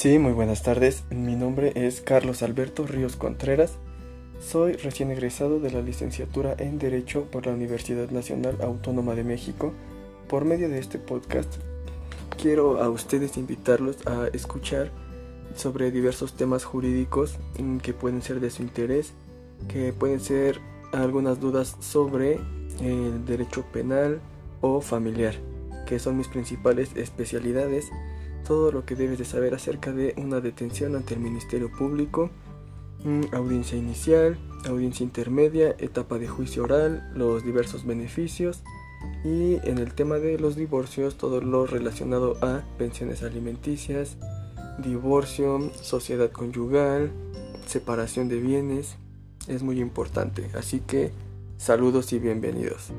Sí, muy buenas tardes. Mi nombre es Carlos Alberto Ríos Contreras. Soy recién egresado de la licenciatura en Derecho por la Universidad Nacional Autónoma de México. Por medio de este podcast quiero a ustedes invitarlos a escuchar sobre diversos temas jurídicos que pueden ser de su interés, que pueden ser algunas dudas sobre el derecho penal o familiar, que son mis principales especialidades todo lo que debes de saber acerca de una detención ante el Ministerio Público, mm, audiencia inicial, audiencia intermedia, etapa de juicio oral, los diversos beneficios y en el tema de los divorcios todo lo relacionado a pensiones alimenticias, divorcio, sociedad conyugal, separación de bienes, es muy importante. Así que saludos y bienvenidos.